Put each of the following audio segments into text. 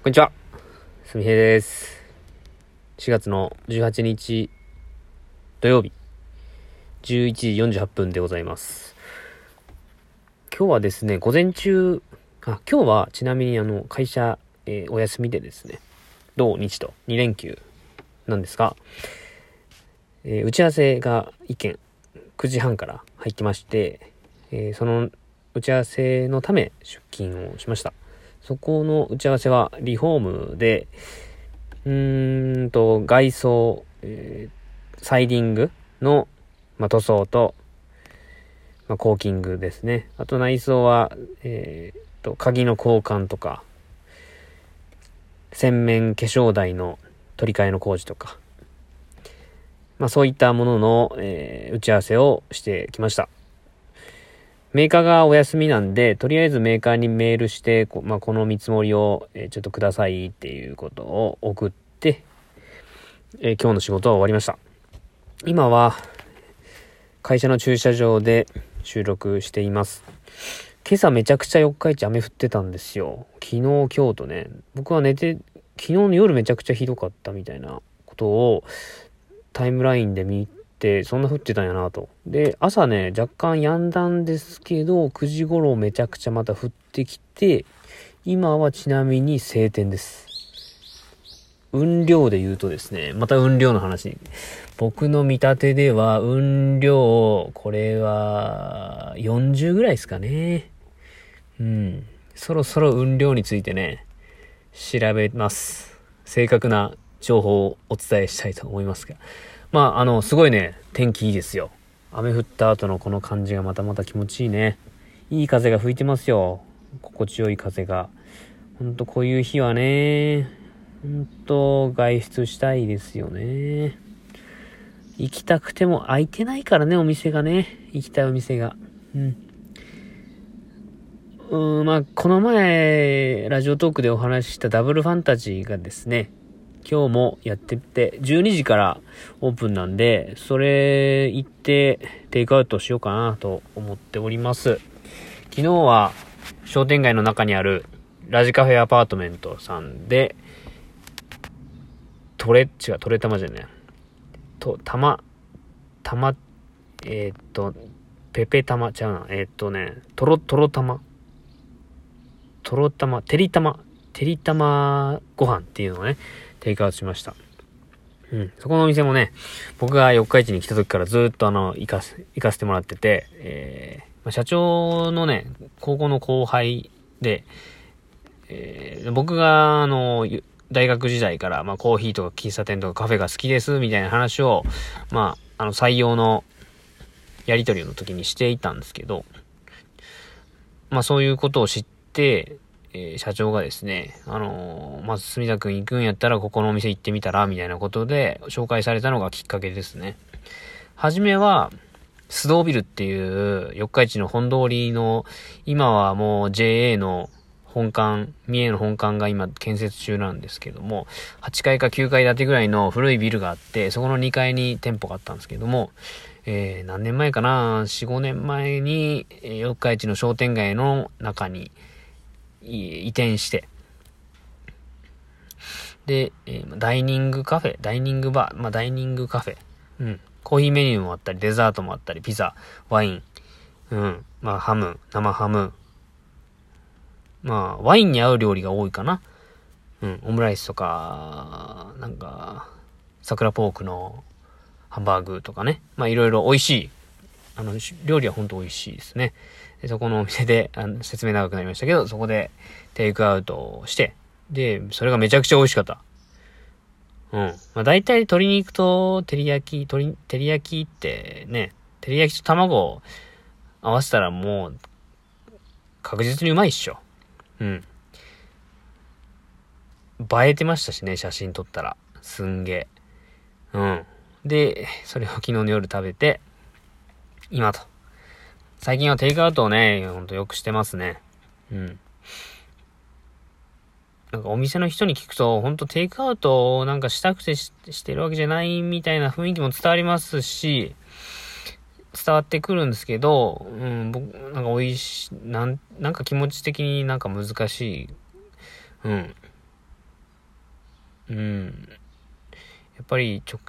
こんにちは。すみへいです。4月の18日土曜日、11時48分でございます。今日はですね、午前中、あ、今日はちなみにあの、会社、えーお休みでですね、土日と2連休なんですが、えー打ち合わせが1件9時半から入ってまして、えーその打ち合わせのため出勤をしました。そこの打ち合わせはリフォームで、うーんと、外装、えーサイディングの、まあ、塗装と、まあ、コーキングですね。あと内装は、えーと、鍵の交換とか、洗面化粧台の取り替えの工事とか、まあそういったものの、えー打ち合わせをしてきました。メーカーがお休みなんで、とりあえずメーカーにメールして、こ,、まあ、この見積もりを、えちょっとくださいっていうことを送って、え今日の仕事は終わりました。今は、会社の駐車場で収録しています。今朝めちゃくちゃ四日市雨降ってたんですよ。昨日、今日とね。僕は寝て、昨日の夜めちゃくちゃひどかったみたいなことをタイムラインで見て、そんな降ってたんやなと。で、朝ね、若干止んだんですけど、9時頃めちゃくちゃまた降ってきて、今はちなみに晴天です。雲量で言うとですね、また雲量の話。僕の見立てでは、雲量、これは、40ぐらいですかね。うん。そろそろ雲量についてね、調べます。正確な情報をお伝えしたいと思いますが。まあ、あの、すごいね、天気いいですよ。雨降った後のこの感じがまたまた気持ちいいね。いい風が吹いてますよ。心地よい風が。ほんとこういう日はね、ほんと外出したいですよね。行きたくても空いてないからね、お店がね。行きたいお店が。うん。うん、まあ、この前、ラジオトークでお話ししたダブルファンタジーがですね、今日もやってて、12時からオープンなんで、それ行ってテイクアウトしようかなと思っております。昨日は商店街の中にあるラジカフェアパートメントさんで、トレ、違う、トレタマじゃね。と、たま、たま、えーっと、ペペタマ、違うな。えーっとね、トロ、トロタマ。トロタマ、テリタマ、テリタマご飯っていうのをね、テイクアウトしました。うん。そこのお店もね、僕が四日市に来た時からずっとあの、行かせ、行かせてもらってて、えーま社長のね、高校の後輩で、えー僕があの、大学時代から、まあコーヒーとか喫茶店とかカフェが好きです、みたいな話を、まあ、あの、採用のやり取りの時にしていたんですけど、まあそういうことを知って、えー社長がですね、あのーまず墨田くん行くんやったらここのお店行ってみたら、みたいなことで紹介されたのがきっかけですね。はじめは、須藤ビルっていう四日市の本通りの、今はもう JA の本館、三重の本館が今建設中なんですけども、8階か9階建てぐらいの古いビルがあって、そこの2階に店舗があったんですけども、えー何年前かな ?4、5年前に、四日市の商店街の中に移転して、で、えダイニングカフェ、ダイニングバー、まあ、ダイニングカフェ、うん、コーヒーメニューもあったり、デザートもあったり、ピザ、ワイン、うん、まあ、ハム、生ハム、まあ、ワインに合う料理が多いかな。うん、オムライスとか、なんか、桜ポークのハンバーグとかね。まあ、いろいろ美味しい。あの、料理は本当美味しいですね。でそこのお店で、あの説明長くなりましたけど、そこでテイクアウトして、で、それがめちゃくちゃ美味しかった。うん。まあ、大体鶏肉と照り焼き、鶏、照り焼きってね、照り焼きと卵を合わせたらもう、確実にうまいっしょ。うん。映えてましたしね、写真撮ったら。すんげえ。うん。で、それを昨日の夜食べて、今と。最近はテイクアウトをね、ほんとよくしてますね。うん。なんかお店の人に聞くと、ほんとテイクアウトをなんかしたくてししてるわけじゃないみたいな雰囲気も伝わりますし、伝わってくるんですけど、うん、僕、なんか美味し、なん、なんか気持ち的になんか難しい、うん。うん。やっぱりちょ、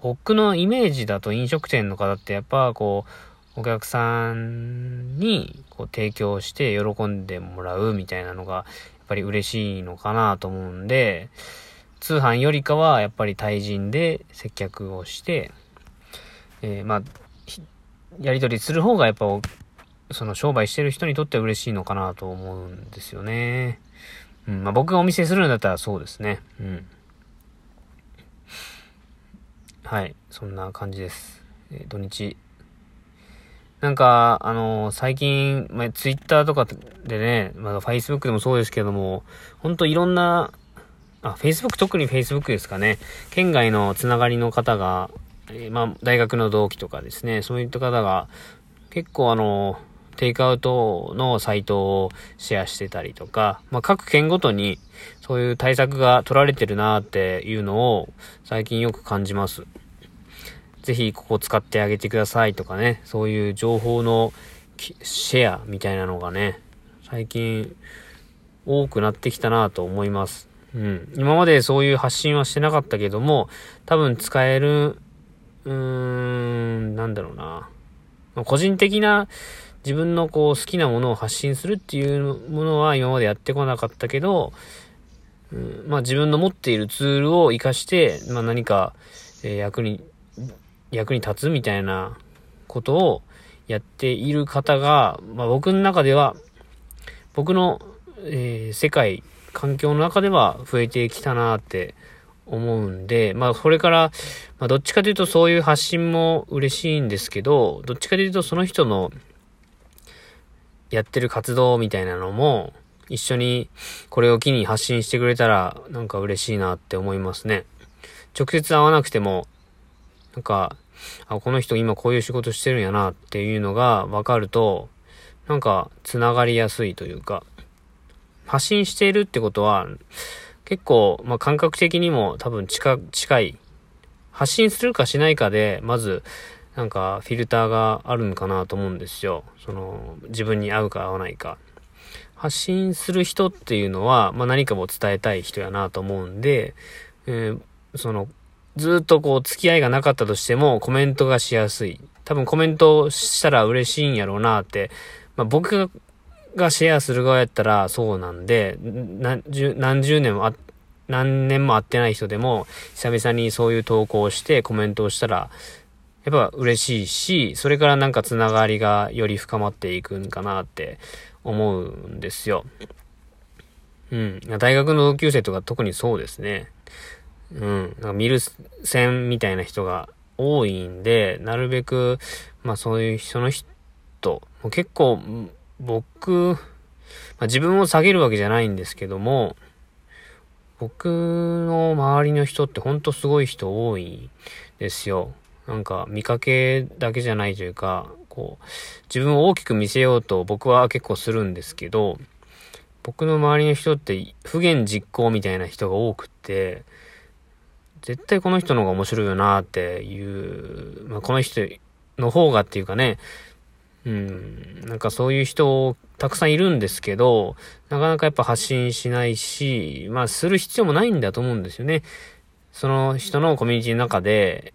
僕のイメージだと飲食店の方ってやっぱこう、お客さんにこう提供して喜んでもらうみたいなのが、やっぱり嬉しいのかなと思うんで、通販よりかはやっぱり対人で接客をして、えー、まあ、やり取りする方がやっぱ、その商売してる人にとっては嬉しいのかなと思うんですよね。うん、まあ僕がお店するんだったらそうですね。うん。はい、そんな感じです。えー、土日。なんか、あのー、最近、まあ、ツイッターとかでね、まだフェイスブックでもそうですけども、ほんといろんな、あ、Facebook、特に Facebook ですかね。県外のつながりの方が、えー、まあ、大学の同期とかですね、そういった方が、結構あの、テイクアウトのサイトをシェアしてたりとか、まあ、各県ごとにそういう対策が取られてるなっていうのを最近よく感じます。ぜひここ使ってあげてくださいとかね、そういう情報のシェアみたいなのがね、最近多くなってきたなと思います。うん。今までそういう発信はしてなかったけども、多分使える、うーん、なんだろうな。個人的な自分のこう好きなものを発信するっていうものは今までやってこなかったけど、うん、まあ自分の持っているツールを活かして、まあ何か、えー、役に、役に立つみたいなことをやっている方が、まあ僕の中では、僕の、えー、世界環境の中では増えてきたなって思うんで、まあ、それから、まあ、どっちかというとそういう発信も嬉しいんですけど、どっちかというとその人のやってる活動みたいなのも、一緒にこれを機に発信してくれたら、なんか嬉しいなって思いますね。直接会わなくても、なんか、あ、この人今こういう仕事してるんやなっていうのが分かると、なんか、繋がりやすいというか、発信しているってことは、結構、まあ、感覚的にも多分近、近い。発信するかしないかで、まず、なんか、フィルターがあるのかなと思うんですよ。その、自分に合うか合わないか。発信する人っていうのは、まあ、何かを伝えたい人やなと思うんで、えー、その、ずっとこう、付き合いがなかったとしても、コメントがしやすい。多分コメントしたら嬉しいんやろうなって、まあ、僕がシェアする側やったらそうなんで、何十何十年もあ、何年も会ってない人でも、久々にそういう投稿をしてコメントをしたら、やっぱ嬉しいし、それからなんかつながりがより深まっていくんかなって思うんですよ。うん。大学の同級生とか特にそうですね。うん。なんか見る線みたいな人が多いんで、なるべく、まあそういう人の人、結構、僕、まあ、自分を下げるわけじゃないんですけども、僕の周りの人ってほんとすごい人多いですよ。なんか見かけだけじゃないというか、こう、自分を大きく見せようと僕は結構するんですけど、僕の周りの人って不言実行みたいな人が多くって、絶対この人の方が面白いよなっていう、まあ、この人の方がっていうかね、うん、なんかそういう人たくさんいるんですけど、なかなかやっぱ発信しないし、まあする必要もないんだと思うんですよね。その人のコミュニティの中で、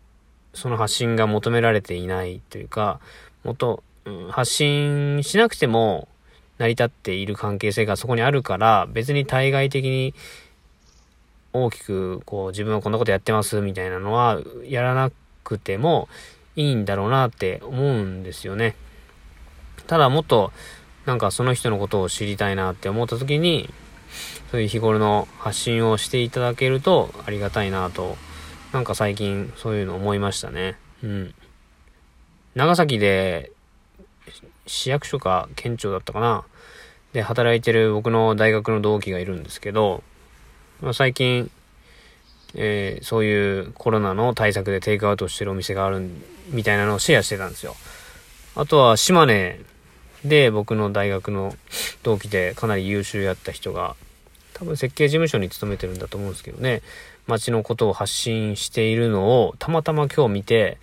その発信が求められていないというか、もっと、うん、発信しなくても成り立っている関係性がそこにあるから、別に対外的に大きくこう自分はこんなことやってますみたいなのはやらなくてもいいんだろうなって思うんですよね。ただもっと、なんかその人のことを知りたいなって思った時に、そういう日頃の発信をしていただけるとありがたいなと、なんか最近そういうの思いましたね。うん。長崎で、市役所か県庁だったかな。で、働いてる僕の大学の同期がいるんですけど、まあ、最近、えー、そういうコロナの対策でテイクアウトしてるお店があるみたいなのをシェアしてたんですよ。あとは島根で、僕の大学の同期でかなり優秀やった人が、多分設計事務所に勤めてるんだと思うんですけどね、街のことを発信しているのをたまたま今日見て、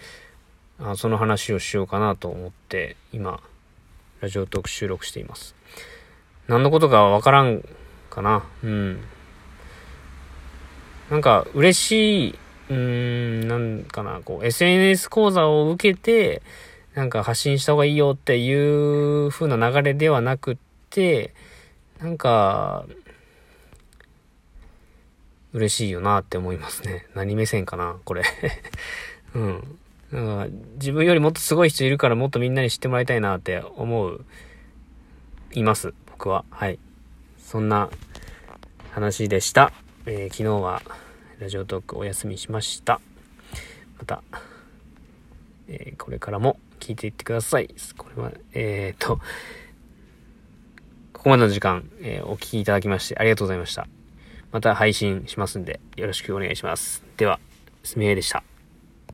あその話をしようかなと思って、今、ラジオトーク収録しています。何のことかわからんかな。うん。なんか嬉しい、うーん、なんかな、こう、SNS 講座を受けて、なんか発信した方がいいよっていう風な流れではなくって、なんか、嬉しいよなって思いますね。何目線かな、これ。うん。なんか、自分よりもっとすごい人いるからもっとみんなに知ってもらいたいなって思う、います。僕は。はい。そんな話でした。えー、昨日はラジオトークお休みしました。また、えー、これからも聞いていってください。これは、えー、と、ここまでの時間、え、お聴きいただきましてありがとうございました。また配信しますんで、よろしくお願いします。では、すみれでした。